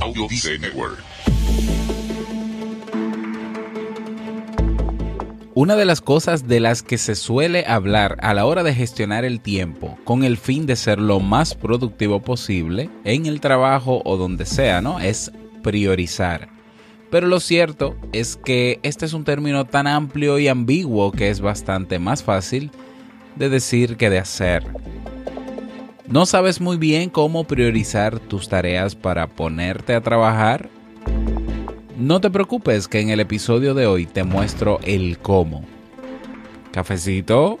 Audio Network. Una de las cosas de las que se suele hablar a la hora de gestionar el tiempo con el fin de ser lo más productivo posible en el trabajo o donde sea, ¿no? Es priorizar. Pero lo cierto es que este es un término tan amplio y ambiguo que es bastante más fácil de decir que de hacer. ¿No sabes muy bien cómo priorizar tus tareas para ponerte a trabajar? No te preocupes que en el episodio de hoy te muestro el cómo. ¿Cafecito?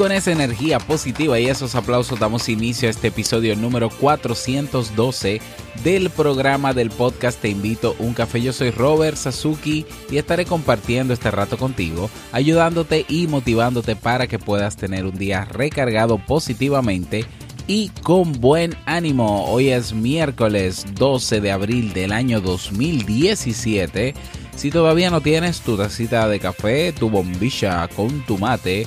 Con esa energía positiva y esos aplausos damos inicio a este episodio número 412 del programa del podcast Te invito un café. Yo soy Robert Sasuki y estaré compartiendo este rato contigo, ayudándote y motivándote para que puedas tener un día recargado positivamente y con buen ánimo. Hoy es miércoles 12 de abril del año 2017. Si todavía no tienes tu tacita de café, tu bombilla con tu mate,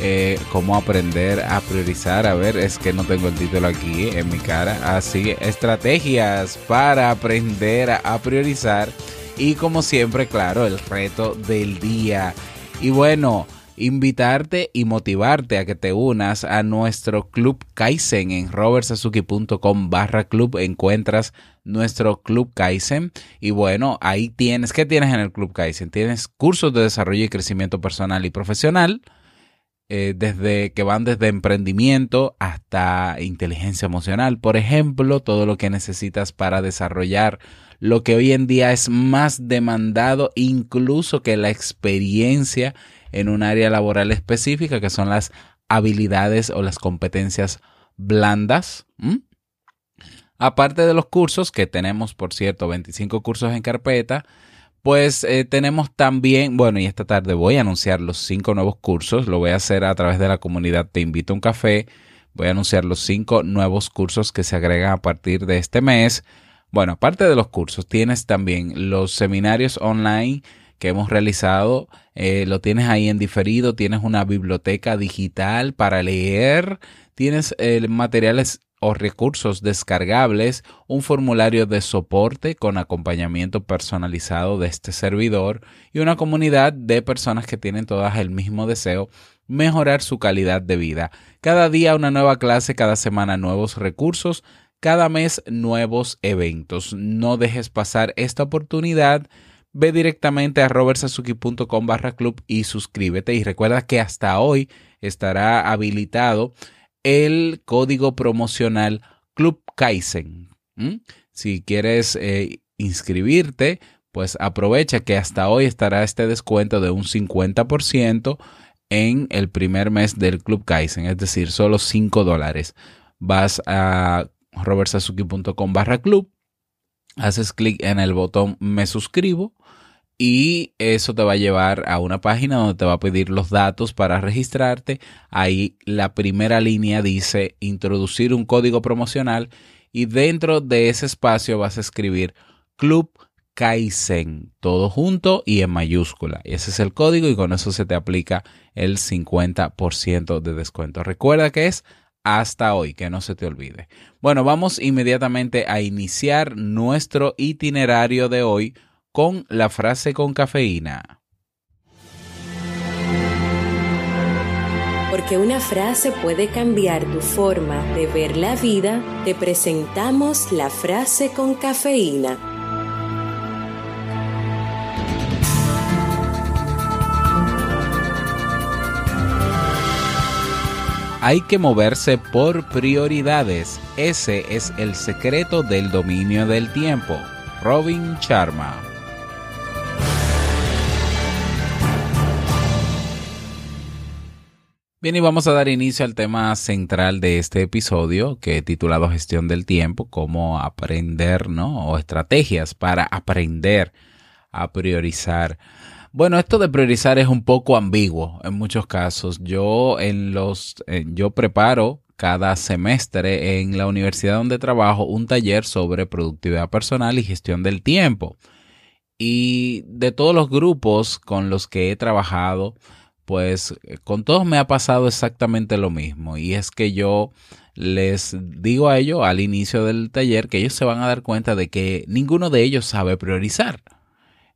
eh, cómo aprender a priorizar. A ver, es que no tengo el título aquí en mi cara. Así, estrategias para aprender a priorizar. Y como siempre, claro, el reto del día. Y bueno, invitarte y motivarte a que te unas a nuestro club Kaizen en robertsazuki.com barra club encuentras nuestro club Kaizen y bueno ahí tienes ¿qué tienes en el club Kaizen? tienes cursos de desarrollo y crecimiento personal y profesional eh, desde que van desde emprendimiento hasta inteligencia emocional. Por ejemplo, todo lo que necesitas para desarrollar lo que hoy en día es más demandado incluso que la experiencia en un área laboral específica, que son las habilidades o las competencias blandas. Aparte de los cursos, que tenemos, por cierto, 25 cursos en carpeta, pues eh, tenemos también, bueno, y esta tarde voy a anunciar los cinco nuevos cursos. Lo voy a hacer a través de la comunidad Te Invito a un Café. Voy a anunciar los cinco nuevos cursos que se agregan a partir de este mes. Bueno, aparte de los cursos, tienes también los seminarios online que hemos realizado. Eh, lo tienes ahí en diferido. Tienes una biblioteca digital para leer. Tienes eh, materiales o recursos descargables, un formulario de soporte con acompañamiento personalizado de este servidor y una comunidad de personas que tienen todas el mismo deseo, mejorar su calidad de vida. Cada día una nueva clase, cada semana nuevos recursos, cada mes nuevos eventos. No dejes pasar esta oportunidad. Ve directamente a robertsazuki.com barra club y suscríbete y recuerda que hasta hoy estará habilitado el código promocional Club Kaizen. Si quieres eh, inscribirte, pues aprovecha que hasta hoy estará este descuento de un 50% en el primer mes del Club Kaizen, es decir, solo 5 dólares. Vas a robertsazuki.com barra club, haces clic en el botón me suscribo y eso te va a llevar a una página donde te va a pedir los datos para registrarte. Ahí la primera línea dice introducir un código promocional y dentro de ese espacio vas a escribir Club Kaizen, todo junto y en mayúscula. Y ese es el código y con eso se te aplica el 50% de descuento. Recuerda que es hasta hoy, que no se te olvide. Bueno, vamos inmediatamente a iniciar nuestro itinerario de hoy con la frase con cafeína. Porque una frase puede cambiar tu forma de ver la vida, te presentamos la frase con cafeína. Hay que moverse por prioridades. Ese es el secreto del dominio del tiempo. Robin Sharma. Bien, y vamos a dar inicio al tema central de este episodio, que he titulado Gestión del Tiempo, cómo aprender, ¿no? O estrategias para aprender a priorizar. Bueno, esto de priorizar es un poco ambiguo en muchos casos. Yo en los, yo preparo cada semestre en la universidad donde trabajo un taller sobre productividad personal y gestión del tiempo. Y de todos los grupos con los que he trabajado, pues con todos me ha pasado exactamente lo mismo. Y es que yo les digo a ellos al inicio del taller que ellos se van a dar cuenta de que ninguno de ellos sabe priorizar.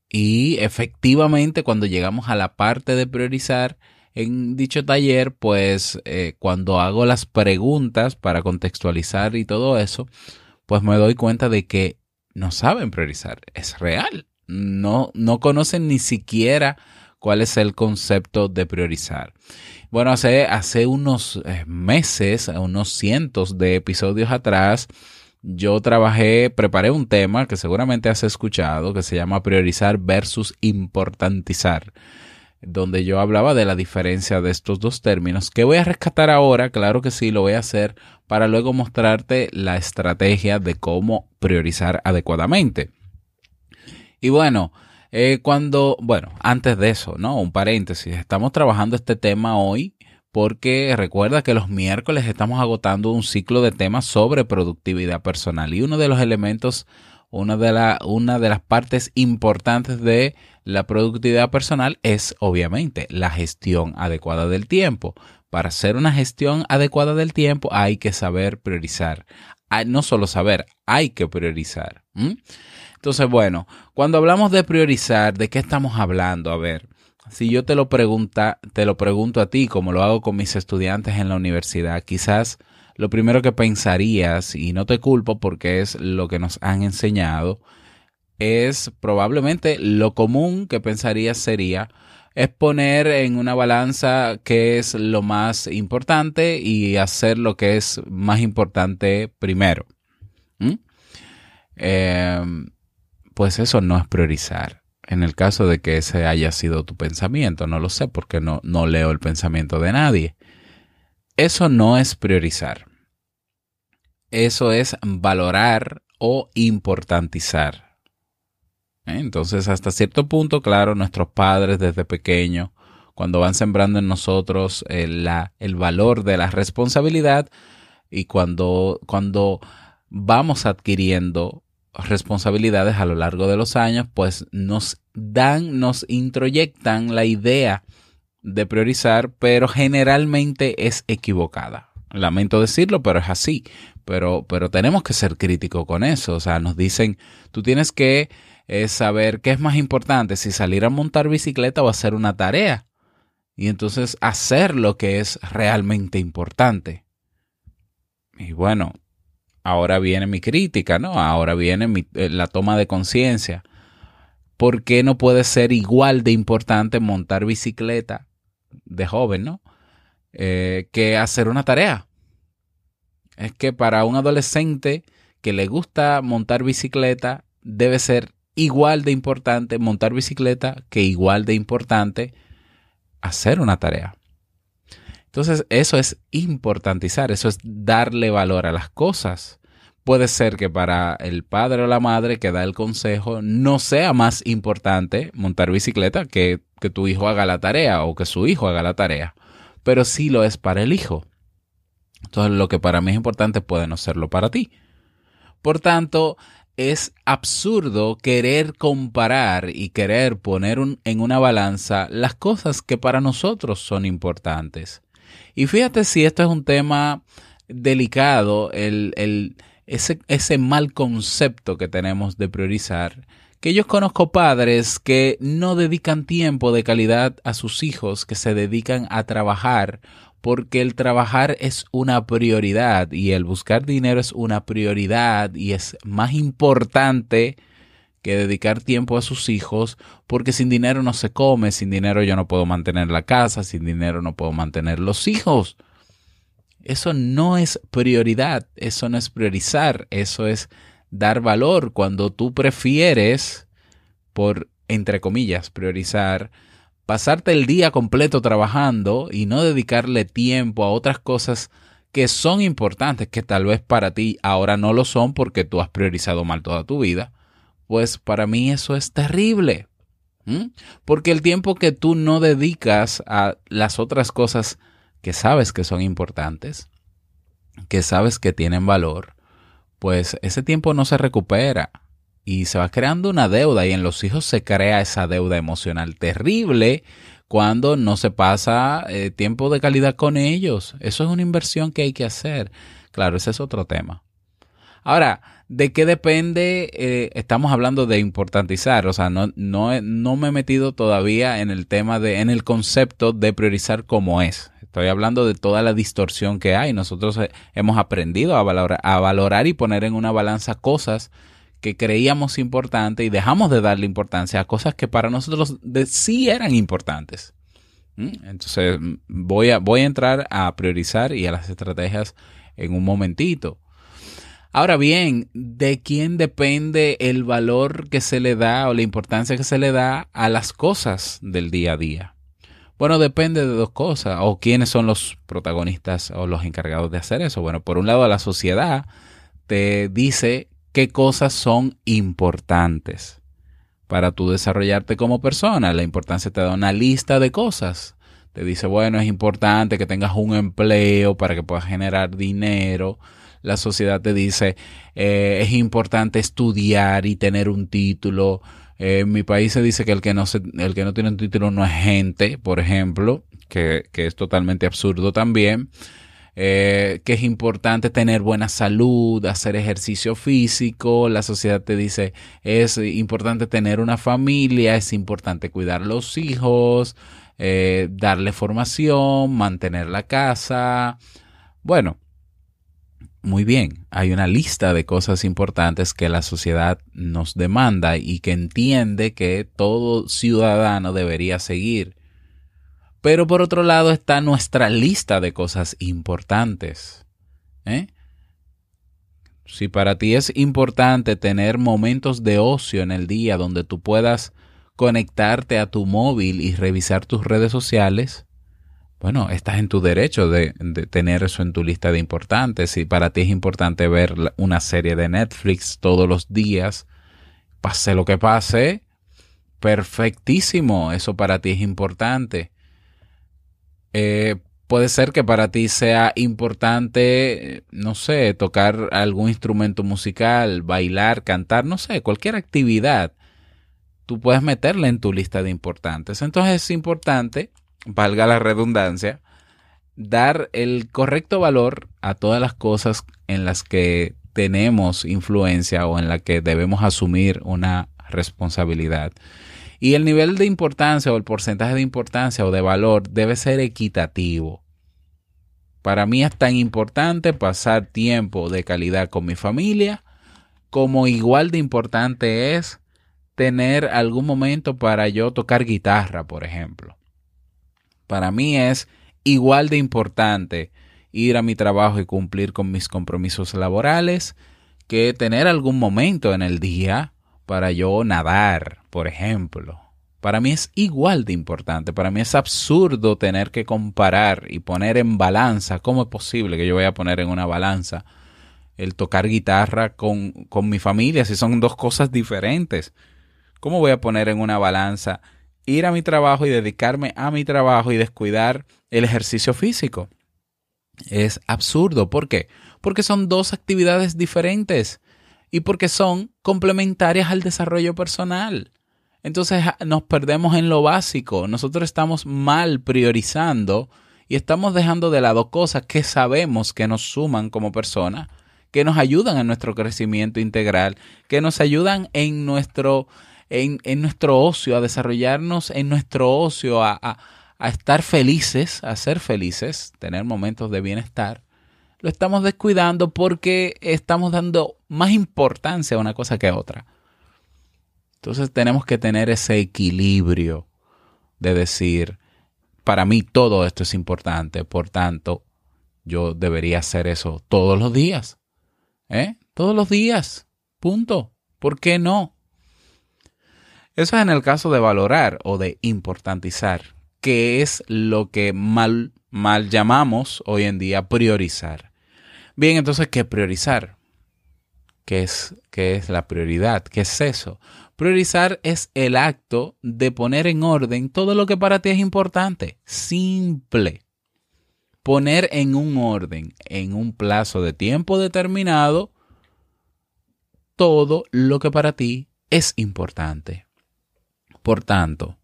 Y efectivamente cuando llegamos a la parte de priorizar en dicho taller, pues eh, cuando hago las preguntas para contextualizar y todo eso, pues me doy cuenta de que no saben priorizar. Es real. No, no conocen ni siquiera cuál es el concepto de priorizar. Bueno, hace, hace unos eh, meses, unos cientos de episodios atrás, yo trabajé, preparé un tema que seguramente has escuchado, que se llama priorizar versus importantizar, donde yo hablaba de la diferencia de estos dos términos, que voy a rescatar ahora, claro que sí, lo voy a hacer, para luego mostrarte la estrategia de cómo priorizar adecuadamente. Y bueno, eh, cuando, bueno, antes de eso, ¿no? Un paréntesis, estamos trabajando este tema hoy porque recuerda que los miércoles estamos agotando un ciclo de temas sobre productividad personal y uno de los elementos, una de, la, una de las partes importantes de la productividad personal es obviamente la gestión adecuada del tiempo. Para hacer una gestión adecuada del tiempo hay que saber priorizar. No solo saber, hay que priorizar. Entonces, bueno, cuando hablamos de priorizar, ¿de qué estamos hablando? A ver, si yo te lo pregunta, te lo pregunto a ti, como lo hago con mis estudiantes en la universidad, quizás lo primero que pensarías, y no te culpo porque es lo que nos han enseñado, es probablemente lo común que pensarías sería es poner en una balanza qué es lo más importante y hacer lo que es más importante primero. ¿Mm? Em, pues eso no es priorizar. En el caso de que ese haya sido tu pensamiento, no lo sé porque no, no leo el pensamiento de nadie. Eso no es priorizar. Eso es valorar o importantizar. ¿Eh? Entonces, hasta cierto punto, claro, nuestros padres desde pequeños, cuando van sembrando en nosotros el, el valor de la responsabilidad y cuando, cuando vamos adquiriendo responsabilidades a lo largo de los años, pues nos dan, nos introyectan la idea de priorizar, pero generalmente es equivocada. Lamento decirlo, pero es así. Pero, pero tenemos que ser críticos con eso. O sea, nos dicen, tú tienes que eh, saber qué es más importante, si salir a montar bicicleta o hacer una tarea. Y entonces hacer lo que es realmente importante. Y bueno, ahora viene mi crítica, ¿no? Ahora viene eh, la toma de conciencia. ¿Por qué no puede ser igual de importante montar bicicleta de joven, ¿no? Eh, que hacer una tarea. Es que para un adolescente que le gusta montar bicicleta, debe ser igual de importante montar bicicleta que igual de importante hacer una tarea. Entonces, eso es importantizar, eso es darle valor a las cosas. Puede ser que para el padre o la madre que da el consejo no sea más importante montar bicicleta que que tu hijo haga la tarea o que su hijo haga la tarea, pero sí lo es para el hijo. Entonces, lo que para mí es importante puede no serlo para ti. Por tanto, es absurdo querer comparar y querer poner en una balanza las cosas que para nosotros son importantes. Y fíjate si esto es un tema delicado el, el, ese, ese mal concepto que tenemos de priorizar que yo conozco padres que no dedican tiempo de calidad a sus hijos, que se dedican a trabajar, porque el trabajar es una prioridad y el buscar dinero es una prioridad y es más importante que dedicar tiempo a sus hijos, porque sin dinero no se come, sin dinero yo no puedo mantener la casa, sin dinero no puedo mantener los hijos. Eso no es prioridad, eso no es priorizar, eso es dar valor cuando tú prefieres, por, entre comillas, priorizar, pasarte el día completo trabajando y no dedicarle tiempo a otras cosas que son importantes, que tal vez para ti ahora no lo son porque tú has priorizado mal toda tu vida, pues para mí eso es terrible. Porque el tiempo que tú no dedicas a las otras cosas que sabes que son importantes, que sabes que tienen valor, pues ese tiempo no se recupera y se va creando una deuda y en los hijos se crea esa deuda emocional terrible cuando no se pasa eh, tiempo de calidad con ellos. Eso es una inversión que hay que hacer. Claro, ese es otro tema. Ahora, ¿de qué depende? Eh, estamos hablando de importantizar, o sea, no, no, no me he metido todavía en el tema de, en el concepto de priorizar como es. Estoy hablando de toda la distorsión que hay. Nosotros eh, hemos aprendido a valorar, a valorar y poner en una balanza cosas que creíamos importantes y dejamos de darle importancia a cosas que para nosotros sí eran importantes. ¿Mm? Entonces voy a, voy a entrar a priorizar y a las estrategias en un momentito. Ahora bien, ¿de quién depende el valor que se le da o la importancia que se le da a las cosas del día a día? Bueno, depende de dos cosas. O quiénes son los protagonistas o los encargados de hacer eso. Bueno, por un lado, la sociedad te dice qué cosas son importantes para tú desarrollarte como persona. La importancia te da una lista de cosas. Te dice, bueno, es importante que tengas un empleo para que puedas generar dinero. La sociedad te dice, eh, es importante estudiar y tener un título eh, en mi país se dice que el que no, se, el que no tiene un título no es gente, por ejemplo, que, que es totalmente absurdo también. Eh, que es importante tener buena salud, hacer ejercicio físico, la sociedad te dice es importante tener una familia, es importante cuidar los hijos, darle formación, mantener la casa. Bueno, muy bien, hay una lista de cosas importantes que la sociedad nos demanda y que entiende que todo ciudadano debería seguir. Pero por otro lado está nuestra lista de cosas importantes. ¿eh? Si para ti es importante tener momentos de ocio en el día donde tú puedas conectarte a tu móvil y revisar tus redes sociales, bueno, estás en tu derecho de, tener eso en tu lista de importantes. Si para ti es importante ver una serie de Netflix todos los días, pase lo que pase, perfectísimo, eso para ti es importante. Eh, puede ser que para ti sea importante, no sé, tocar algún instrumento musical, bailar, cantar, no sé, cualquier actividad. Tú puedes meterla en tu lista de importantes. Entonces es importante valga la redundancia, dar el correcto valor a todas las cosas en las que tenemos influencia o en las que debemos asumir una responsabilidad. Y el nivel de importancia o el porcentaje de importancia o de valor debe ser equitativo. Para mí es tan importante pasar tiempo de calidad con mi familia como igual de importante es tener algún momento para yo tocar guitarra, por ejemplo para mí es igual de importante ir a mi trabajo y cumplir con mis compromisos laborales que tener algún momento en el día para yo nadar, por ejemplo. Para mí es igual de importante. Para mí es absurdo tener que comparar y poner en balanza. ¿Cómo es posible que yo vaya a poner en una balanza el tocar guitarra con, con mi familia si son dos cosas diferentes? ¿Cómo voy a poner en una balanza ir a mi trabajo y dedicarme a mi trabajo y descuidar el ejercicio físico. Es absurdo. ¿Por qué? Porque son dos actividades diferentes y porque son complementarias al desarrollo personal. Entonces nos perdemos en lo básico. Nosotros estamos mal priorizando y estamos dejando de lado cosas que sabemos que nos suman como personas, que nos ayudan en nuestro crecimiento integral, que nos ayudan en nuestro, en, nuestro ocio, a desarrollarnos en nuestro ocio, a, a estar felices, a ser felices, tener momentos de bienestar. Lo estamos descuidando porque estamos dando más importancia a una cosa que a otra. Entonces tenemos que tener ese equilibrio de decir, para mí todo esto es importante, por tanto, yo debería hacer eso todos los días. ¿Eh? Todos los días. Punto. ¿Por qué no? Eso es en el caso de valorar o de importantizar, que es lo que mal, mal llamamos hoy en día priorizar. Bien, entonces, ¿qué priorizar? ¿Qué es, qué es la prioridad? ¿Qué es eso? Priorizar es el acto de poner en orden todo lo que para ti es importante. Simple. Poner en un orden, en un plazo de tiempo determinado, todo lo que para ti es importante. Por tanto,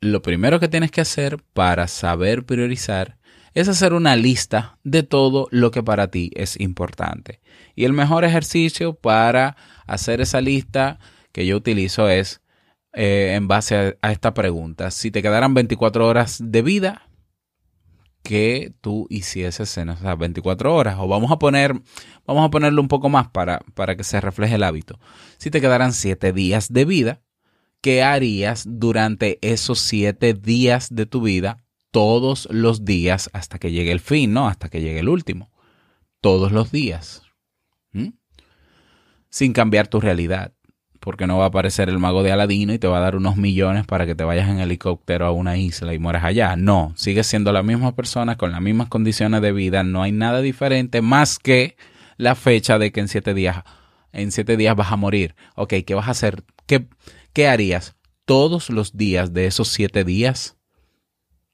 lo primero que tienes que hacer para saber priorizar es hacer una lista de todo lo que para ti es importante. Y el mejor ejercicio para hacer esa lista que yo utilizo es eh, en base a, esta pregunta. Si te quedaran 24 horas de vida, ¿qué tú hicieses en esas 24 horas? O vamos a poner, vamos a ponerlo un poco más para, para que se refleje el hábito. Si te quedaran 7 días de vida, ¿qué harías durante esos 7 días de tu vida? Todos los días hasta que llegue el fin, ¿no? Hasta que llegue el último. Todos los días. ¿Mm? Sin cambiar tu realidad porque no va a aparecer el mago de Aladino y te va a dar unos millones para que te vayas en helicóptero a una isla y mueras allá. No, sigues siendo la misma persona con las mismas condiciones de vida, no hay nada diferente más que la fecha de que en siete días, en siete días vas a morir. Ok, ¿qué vas a hacer? ¿Qué, qué harías todos los días de esos siete días?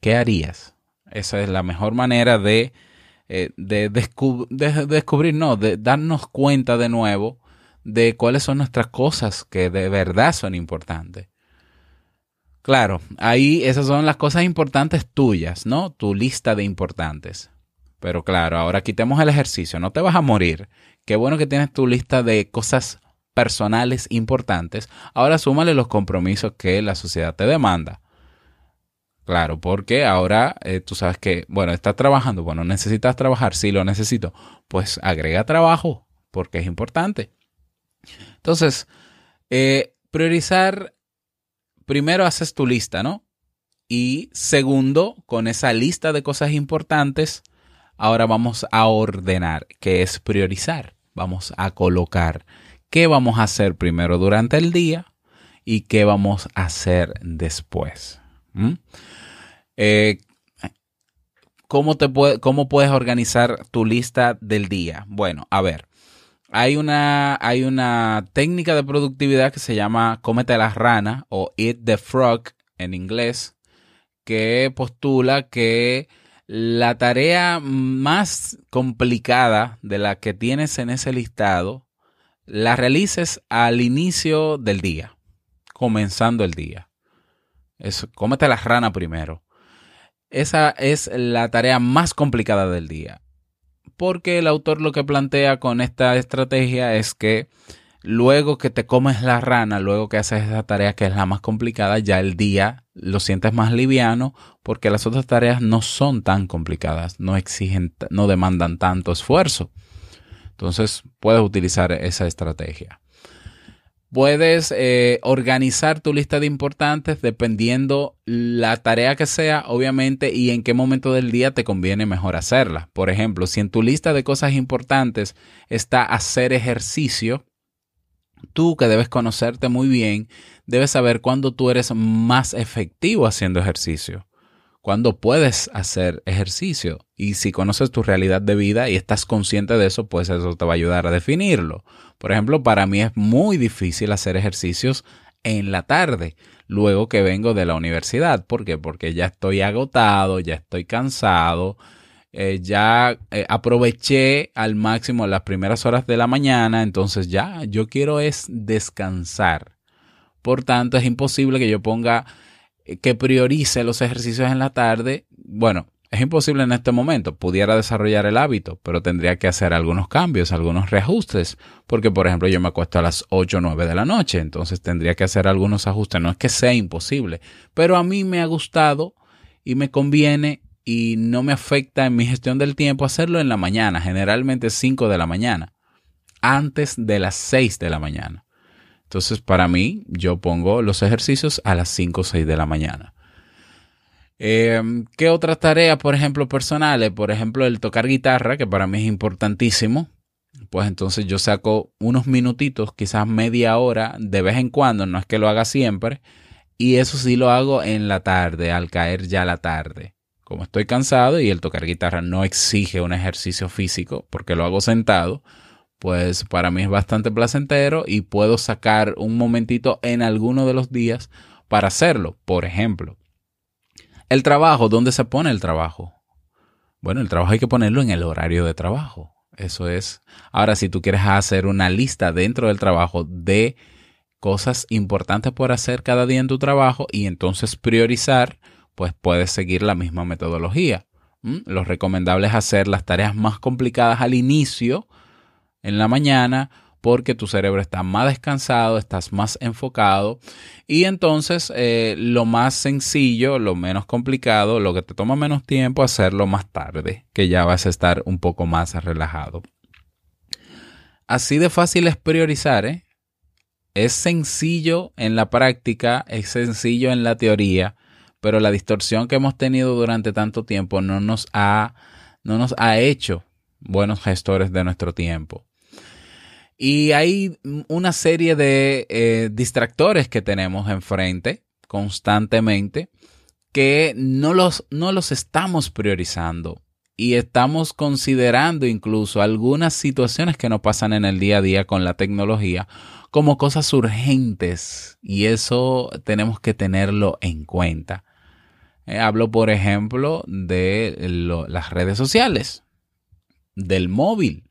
¿Qué harías? Esa es la mejor manera de, eh, de, de descubrir, no, de darnos cuenta de nuevo de cuáles son nuestras cosas que de verdad son importantes. Claro, ahí esas son las cosas importantes tuyas, ¿no? Tu lista de importantes. Pero claro, ahora quitemos el ejercicio, no te vas a morir. Qué bueno que tienes tu lista de cosas personales importantes. Ahora súmale los compromisos que la sociedad te demanda. Claro, porque ahora eh, tú sabes que, bueno, estás trabajando, bueno, necesitas trabajar, sí lo necesito. Pues agrega trabajo, porque es importante. Entonces, eh, priorizar, primero haces tu lista, ¿no? Y segundo, con esa lista de cosas importantes, ahora vamos a ordenar, que es priorizar. Vamos a colocar qué vamos a hacer primero durante el día y qué vamos a hacer después. Eh, ¿cómo, te ¿Cómo puedes organizar tu lista del día? Bueno, a ver, hay una, hay una técnica de productividad que se llama cómete la rana o eat the frog en inglés, que postula que la tarea más complicada de la que tienes en ese listado la realices al inicio del día, comenzando el día. Es, cómete la rana primero. Esa es la tarea más complicada del día porque el autor lo que plantea con esta estrategia es que luego que te comes la rana, luego que haces esa tarea que es la más complicada, ya el día lo sientes más liviano porque las otras tareas no son tan complicadas, no exigen, no demandan tanto esfuerzo. Entonces puedes utilizar esa estrategia. Puedes eh, organizar tu lista de importantes dependiendo la tarea que sea, obviamente, y en qué momento del día te conviene mejor hacerla. Por ejemplo, si en tu lista de cosas importantes está hacer ejercicio, tú que debes conocerte muy bien, debes saber cuándo tú eres más efectivo haciendo ejercicio cuando puedes hacer ejercicio. Y si conoces tu realidad de vida y estás consciente de eso, pues eso te va a ayudar a definirlo. Por ejemplo, para mí es muy difícil hacer ejercicios en la tarde, luego que vengo de la universidad. ¿Por qué? Porque ya estoy agotado, ya estoy cansado, eh, ya eh, aproveché al máximo las primeras horas de la mañana, entonces ya yo quiero es descansar. Por tanto, es imposible que yo ponga que priorice los ejercicios en la tarde, bueno, Es imposible en este momento. Pudiera desarrollar el hábito, pero tendría que hacer algunos cambios, algunos reajustes. Porque, por ejemplo, yo me acuesto a las 8 o 9 de la noche, entonces tendría que hacer algunos ajustes. No es que sea imposible, pero a mí me ha gustado y me conviene y no me afecta en mi gestión del tiempo hacerlo en la mañana, generalmente 5 de la mañana, antes de las 6 de la mañana. Entonces, para mí, yo pongo los ejercicios a las 5 o 6 de la mañana. Em, ¿Qué otras tareas, por ejemplo, personales? Por ejemplo, el tocar guitarra, que para mí es importantísimo. Pues entonces yo saco unos minutitos, quizás media hora, de vez en cuando, no es que lo haga siempre. Y eso sí lo hago en la tarde, al caer ya la tarde. Como estoy cansado y el tocar guitarra no exige un ejercicio físico, porque lo hago sentado, pues para mí es bastante placentero y puedo sacar un momentito en alguno de los días para hacerlo. Por ejemplo, el trabajo, ¿dónde se pone el trabajo? Bueno, el trabajo hay que ponerlo en el horario de trabajo. Eso es. Ahora, si tú quieres hacer una lista dentro del trabajo de cosas importantes por hacer cada día en tu trabajo y entonces priorizar, pues puedes seguir la misma metodología. ¿Mm? Lo recomendable es hacer las tareas más complicadas al inicio, en la mañana, porque tu cerebro está más descansado, estás más enfocado y entonces eh, lo más sencillo, lo menos complicado, lo que te toma menos tiempo, hacerlo más tarde, que ya vas a estar un poco más relajado. Así de fácil es priorizar, ¿eh? Es sencillo en la práctica, es sencillo en la teoría, pero la distorsión que hemos tenido durante tanto tiempo no nos ha, no nos ha hecho buenos gestores de nuestro tiempo. Y hay una serie de eh, distractores que tenemos enfrente constantemente que no los, no los estamos priorizando. Y estamos considerando incluso algunas situaciones que nos pasan en el día a día con la tecnología como cosas urgentes. Y eso tenemos que tenerlo en cuenta. Eh, hablo, por ejemplo, de las redes sociales, del móvil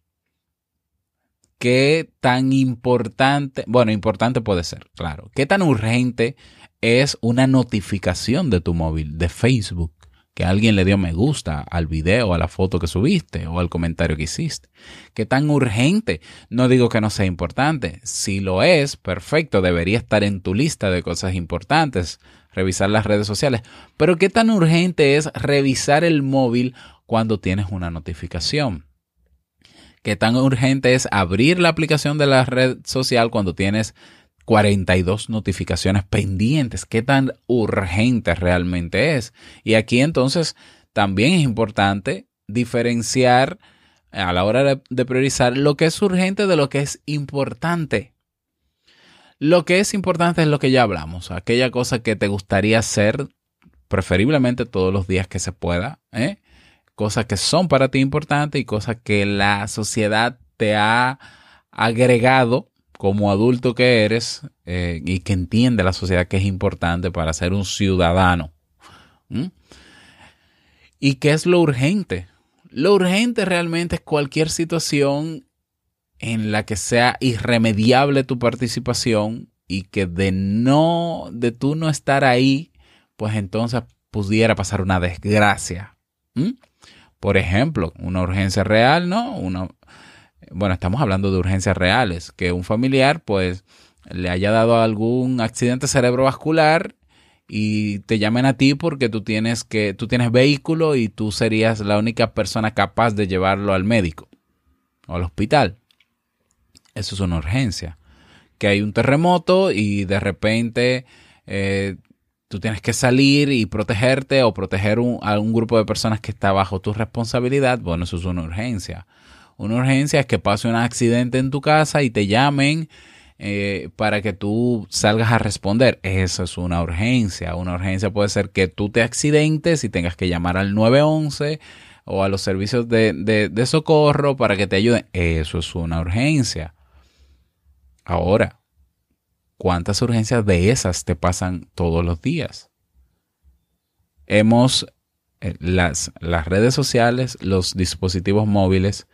qué tan importante, bueno, importante puede ser, claro, qué tan urgente es una notificación de tu móvil, de Facebook, que alguien le dio me gusta al video, a la foto que subiste o al comentario que hiciste. ¿Qué tan urgente? No digo que no sea importante. Si lo es, perfecto, debería estar en tu lista de cosas importantes, revisar las redes sociales. Pero ¿qué tan urgente es revisar el móvil cuando tienes una notificación? Qué tan urgente es abrir la aplicación de la red social cuando tienes 42 notificaciones pendientes, qué tan urgente realmente es. Y aquí entonces también es importante diferenciar a la hora de, priorizar lo que es urgente de lo que es importante. Lo que es importante es lo que ya hablamos, aquella cosa que te gustaría hacer preferiblemente todos los días que se pueda, ¿eh? Cosas que son para ti importantes y cosas que la sociedad te ha agregado como adulto que eres eh, y que entiende la sociedad que es importante para ser un ciudadano. ¿Y qué es lo urgente? Lo urgente realmente es cualquier situación en la que sea irremediable tu participación y que de no, de tú no estar ahí, pues entonces pudiera pasar una desgracia. Por ejemplo, una urgencia real, ¿no? bueno, estamos hablando de urgencias reales, que un familiar pues le haya dado algún accidente cerebrovascular y te llamen a ti porque tú tienes que tú tienes vehículo y tú serías la única persona capaz de llevarlo al médico o al hospital. Eso es una urgencia. Que hay un terremoto y de repente eh, tú tienes que salir y protegerte o proteger a un grupo de personas que está bajo tu responsabilidad, bueno, eso es una urgencia. Una urgencia es que pase un accidente en tu casa y te llamen eh, para que tú salgas a responder. Eso es una urgencia. Una urgencia puede ser que tú te accidentes y tengas que llamar al 911 o a los servicios de, de socorro para que te ayuden. Eso es una urgencia. Ahora, ¿Cuántas urgencias de esas te pasan todos los días? Hemos, eh, las, las redes sociales, los dispositivos móviles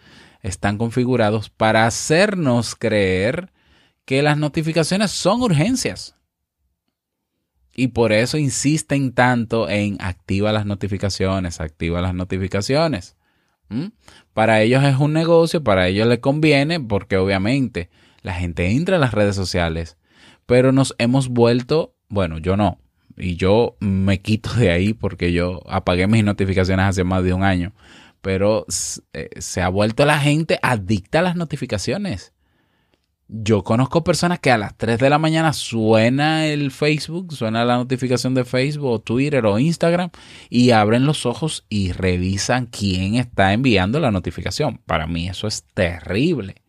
están configurados para hacernos creer que las notificaciones son urgencias. Y por eso insisten tanto en activa las notificaciones, activa las notificaciones. Para ellos es un negocio, para ellos les conviene porque obviamente la gente entra a las redes sociales, pero nos hemos vuelto, bueno, yo no, y yo me quito de ahí porque yo apagué mis notificaciones hace más de un año, pero eh, se ha vuelto la gente adicta a las notificaciones. Yo conozco personas que a las 3 de la mañana suena el Facebook, suena la notificación de Facebook Twitter o Instagram y abren los ojos y revisan quién está enviando la notificación. Para mí eso es terrible.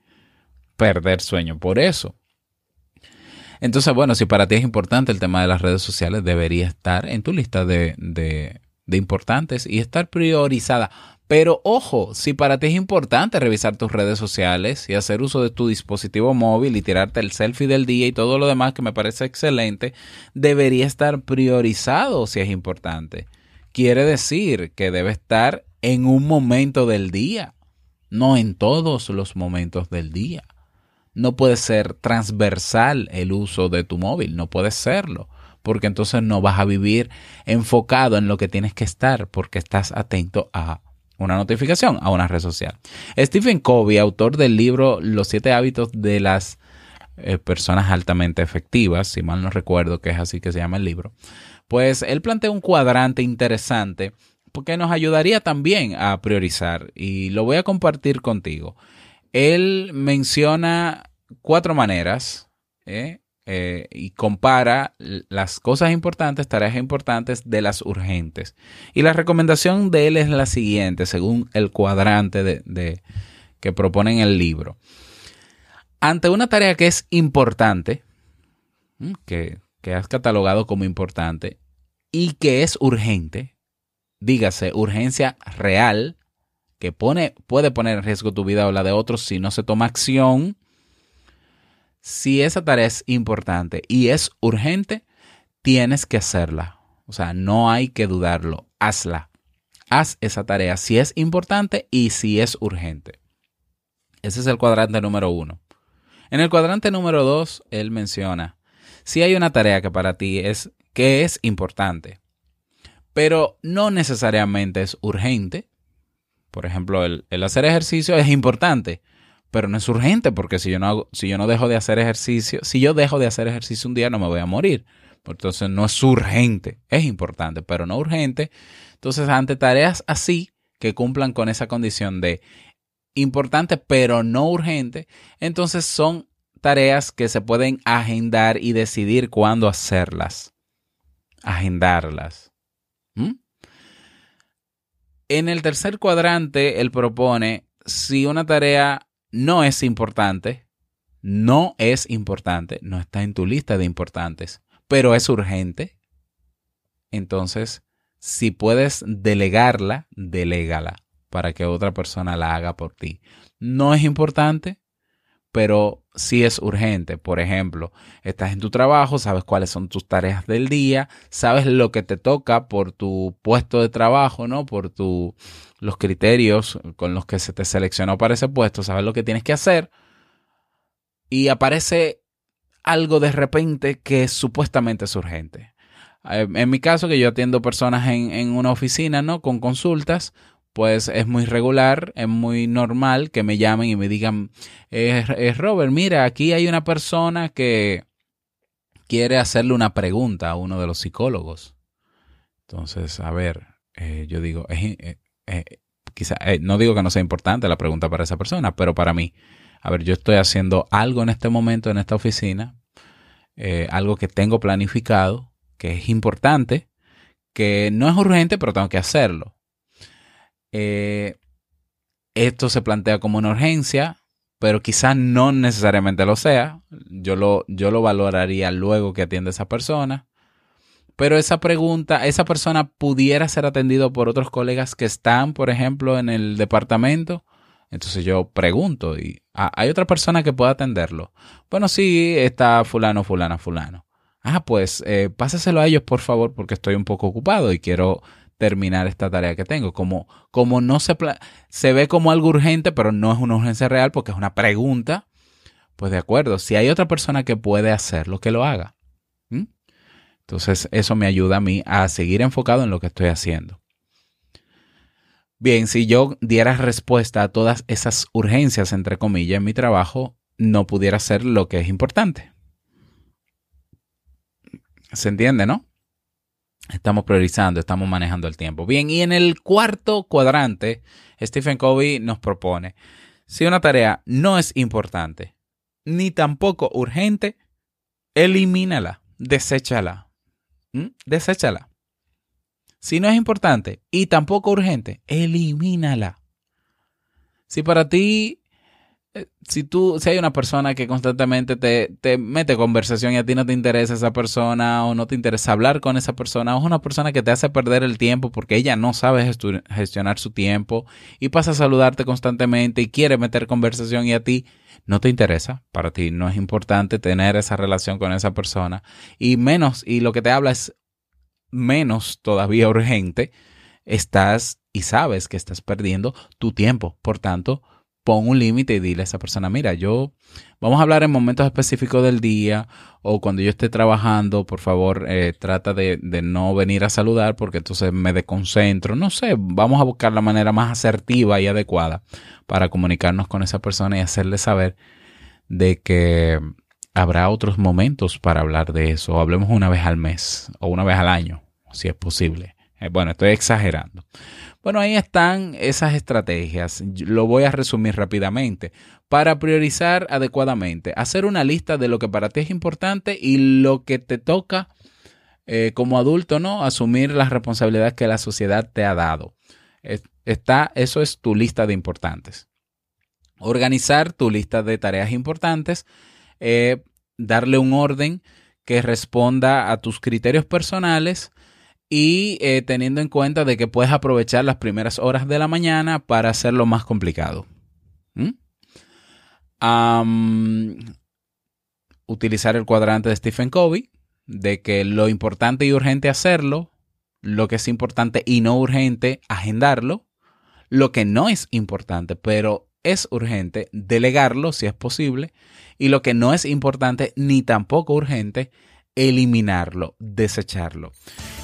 Perder sueño por eso. Entonces, bueno, si para ti es importante el tema de las redes sociales, debería estar en tu lista de, de, importantes y estar priorizada pero ojo, si para ti es importante revisar tus redes sociales y hacer uso de tu dispositivo móvil y tirarte el selfie del día y todo lo demás que me parece excelente, debería estar priorizado si es importante. Quiere decir que debe estar en un momento del día, no en todos los momentos del día. No puede ser transversal el uso de tu móvil, no puede serlo, porque entonces no vas a vivir enfocado en lo que tienes que estar, porque estás atento a una notificación a una red social. Stephen Covey, autor del libro Los siete hábitos de las eh, personas altamente efectivas, si mal no recuerdo que es así que se llama el libro, pues él plantea un cuadrante interesante porque nos ayudaría también a priorizar y lo voy a compartir contigo. Él menciona cuatro maneras ¿eh? Eh, y compara las cosas importantes, tareas importantes de las urgentes. Y la recomendación de él es la siguiente, según el cuadrante de, que propone el libro. Ante una tarea que es importante, que, que has catalogado como importante y que es urgente, dígase urgencia real, que pone, puede poner en riesgo tu vida o la de otros si no se toma acción, si esa tarea es importante y es urgente, tienes que hacerla. O sea, no hay que dudarlo. Hazla. Haz esa tarea si es importante y si es urgente. Ese es el cuadrante número uno. En el cuadrante número dos, él menciona, si hay una tarea que para ti es que es importante, pero no necesariamente es urgente, por ejemplo, el, el hacer ejercicio es importante, pero no es urgente porque si yo no hago, si yo no dejo de hacer ejercicio, si yo dejo de hacer ejercicio un día no me voy a morir. Entonces no es urgente, es importante, pero no urgente. Entonces ante tareas así que cumplan con esa condición de importante pero no urgente, entonces son tareas que se pueden agendar y decidir cuándo hacerlas. Agendarlas. ¿Mm? En el tercer cuadrante, él propone si una tarea no es importante, no es importante, no está en tu lista de importantes, pero es urgente, entonces si puedes delegarla, delégala para que otra persona la haga por ti. No es importante, pero sí es urgente. Por ejemplo, estás en tu trabajo, sabes cuáles son tus tareas del día, sabes lo que te toca por tu puesto de trabajo, ¿no? Por tu los criterios con los que se te seleccionó para ese puesto, sabes lo que tienes que hacer y aparece algo de repente que supuestamente es urgente. Eh, en mi caso, que yo atiendo personas en, una oficina, ¿no? Con consultas, pues es muy regular, es muy normal que me llamen y me digan, eh, Robert, mira, aquí hay una persona que quiere hacerle una pregunta a uno de los psicólogos. Entonces, a ver, eh, yo digo, eh, quizá, eh, no digo que no sea importante la pregunta para esa persona, pero para mí, a ver, yo estoy haciendo algo en este momento en esta oficina, eh, algo que tengo planificado, que es importante, que no es urgente, pero tengo que hacerlo. Esto se plantea como una urgencia, pero quizás no necesariamente lo sea. Yo lo, yo lo valoraría luego que atiende esa persona pero esa pregunta, esa persona pudiera ser atendido por otros colegas que están, por ejemplo, en el departamento. Entonces yo pregunto, ¿y hay otra persona que pueda atenderlo? Bueno, sí, está fulano, fulana, fulano. Ah, pues eh, pásaselo a ellos, por favor, porque estoy un poco ocupado y quiero terminar esta tarea que tengo. Como, como no se, se ve como algo urgente, pero no es una urgencia real porque es una pregunta, pues de acuerdo, si hay otra persona que puede hacerlo, que lo haga. Entonces eso me ayuda a mí a seguir enfocado en lo que estoy haciendo. Bien, si yo diera respuesta a todas esas urgencias, entre comillas, en mi trabajo, no pudiera ser lo que es importante. ¿Se entiende, no? Estamos priorizando, estamos manejando el tiempo. Bien, y en el cuarto cuadrante, Stephen Covey nos propone, si una tarea no es importante, ni tampoco urgente, elimínala, deséchala. ¿Mm? Deséchala. Si no es importante y tampoco urgente, elimínala. Si para ti si tú, si hay una persona que constantemente te, te, mete conversación y a ti no te interesa esa persona o no te interesa hablar con esa persona o es una persona que te hace perder el tiempo porque ella no sabe gestionar su tiempo y pasa a saludarte constantemente y quiere meter conversación y a ti no te interesa, para ti no es importante tener esa relación con esa persona y menos, y lo que te habla es menos todavía urgente, estás y sabes que estás perdiendo tu tiempo. Por tanto, pon un límite y dile a esa persona, mira, yo vamos a hablar en momentos específicos del día o cuando yo esté trabajando, por favor, eh, trata de, no venir a saludar porque entonces me desconcentro. No sé, vamos a buscar la manera más asertiva y adecuada para comunicarnos con esa persona y hacerle saber de que habrá otros momentos para hablar de eso. Hablemos una vez al mes o una vez al año, si es posible. Eh, bueno, estoy exagerando. Bueno, ahí están esas estrategias. Lo voy a resumir rápidamente. Para priorizar adecuadamente, hacer una lista de lo que para ti es importante y lo que te toca eh, como adulto, ¿no? Asumir las responsabilidades que la sociedad te ha dado. Está, eso es tu lista de importantes. Organizar tu lista de tareas importantes, eh, darle un orden que responda a tus criterios personales y eh, teniendo en cuenta de que puedes aprovechar las primeras horas de la mañana para hacerlo más complicado. ¿Mm? utilizar el cuadrante de Stephen Covey, de que lo importante y urgente hacerlo, lo que es importante y no urgente, agendarlo, lo que no es importante, pero es urgente, delegarlo si es posible, y lo que no es importante ni tampoco urgente, eliminarlo, desecharlo.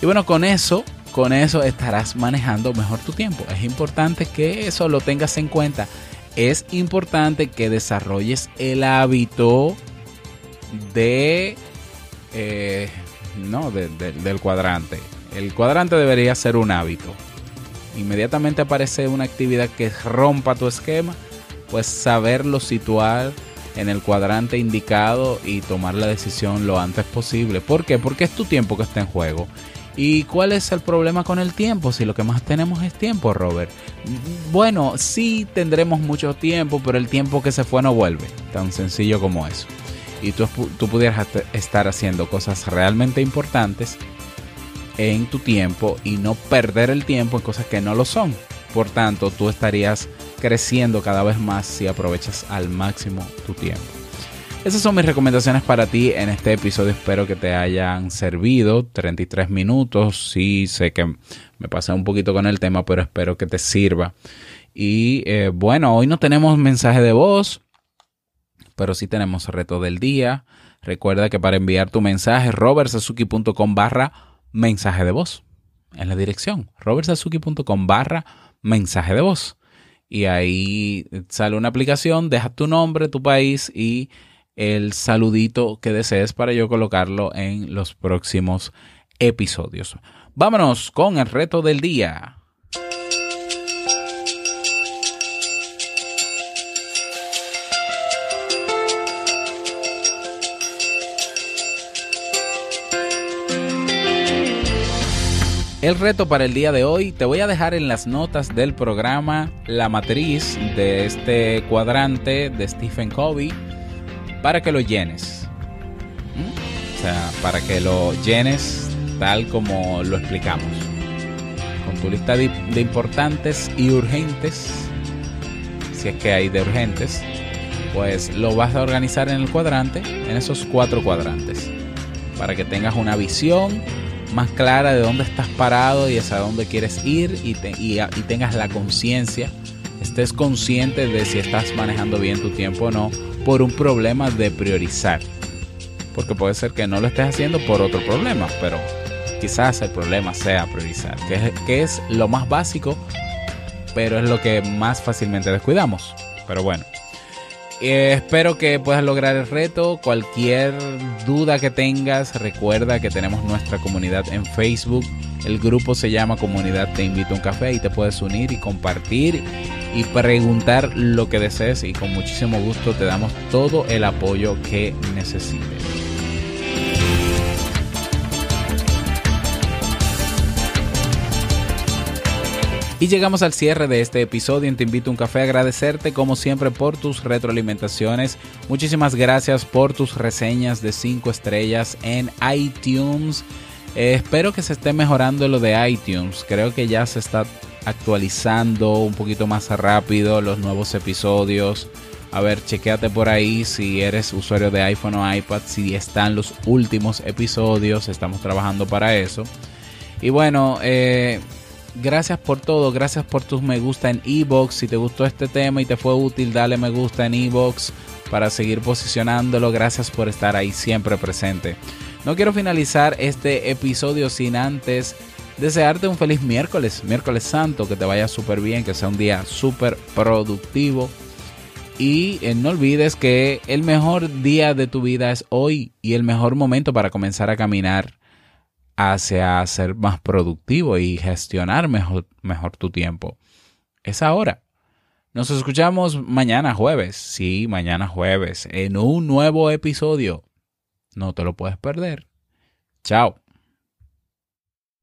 Y bueno, con eso, con eso estarás manejando mejor tu tiempo. Es importante que eso lo tengas en cuenta. Es importante que desarrolles el hábito de, eh, no, del cuadrante. El cuadrante debería ser un hábito. Inmediatamente aparece una actividad que rompa tu esquema, pues saberlo situar en el cuadrante indicado y tomar la decisión lo antes posible. ¿Por qué? Porque es tu tiempo que está en juego. ¿Y cuál es el problema con el tiempo? Si lo que más tenemos es tiempo, Robert. Bueno, sí tendremos mucho tiempo, pero el tiempo que se fue no vuelve. Tan sencillo como eso. Y tú, tú pudieras estar haciendo cosas realmente importantes en tu tiempo y no perder el tiempo en cosas que no lo son. Por tanto, tú estarías creciendo cada vez más si aprovechas al máximo tu tiempo. Esas son mis recomendaciones para ti en este episodio. Espero que te hayan servido. 33 minutos. Sí, sé que me pasé un poquito con el tema, pero espero que te sirva. Y eh, bueno, hoy no tenemos mensaje de voz, pero sí tenemos reto del día. Recuerda que para enviar tu mensaje, robertsazuki.com barra mensaje de voz. En la dirección, robertsazuki.com barra mensaje de voz y ahí sale una aplicación, deja tu nombre, tu país y el saludito que desees para yo colocarlo en los próximos episodios. Vámonos con el reto del día. El reto para el día de hoy te voy a dejar en las notas del programa la matriz de este cuadrante de Stephen Covey para que lo llenes. ¿Mm? O sea, para que lo llenes tal como lo explicamos. Con tu lista de, de importantes y urgentes, si es que hay de urgentes, pues lo vas a organizar en el cuadrante, en esos cuatro cuadrantes, para que tengas una visión más clara de dónde estás parado y hacia dónde quieres ir y, y, tengas la conciencia, estés consciente de si estás manejando bien tu tiempo o no por un problema de priorizar. porque puede ser que no lo estés haciendo por otro problema, pero quizás el problema sea priorizar, que es, que es lo más básico, pero es lo que más fácilmente descuidamos. Pero bueno, eh, espero que puedas lograr el reto. Cualquier duda que tengas, recuerda que tenemos nuestra comunidad en Facebook. El grupo se llama Comunidad Te Invito a un Café y te puedes unir y compartir y preguntar lo que desees y con muchísimo gusto te damos todo el apoyo que necesites. Y llegamos al cierre de este episodio en Te Invito a un Café. Agradecerte como siempre por tus retroalimentaciones. Muchísimas gracias por tus reseñas de 5 estrellas en iTunes. Eh, espero que se esté mejorando lo de iTunes. Creo que ya se está actualizando un poquito más rápido los nuevos episodios. A ver, chequeate por ahí si eres usuario de iPhone o iPad, si están los últimos episodios. Estamos trabajando para eso. Y bueno, eh, gracias por todo, gracias por tus me gusta en Ebox. Si te gustó este tema y te fue útil, dale me gusta en Ebox para seguir posicionándolo. Gracias por estar ahí siempre presente. No quiero finalizar este episodio sin antes desearte un feliz miércoles, miércoles santo, que te vaya súper bien, que sea un día súper productivo. Y eh, no olvides que el mejor día de tu vida es hoy y el mejor momento para comenzar a caminar hacia ser más productivo y gestionar mejor, mejor tu tiempo. Es ahora. Nos escuchamos mañana jueves, sí, mañana jueves, en un nuevo episodio. No te lo puedes perder. Chao.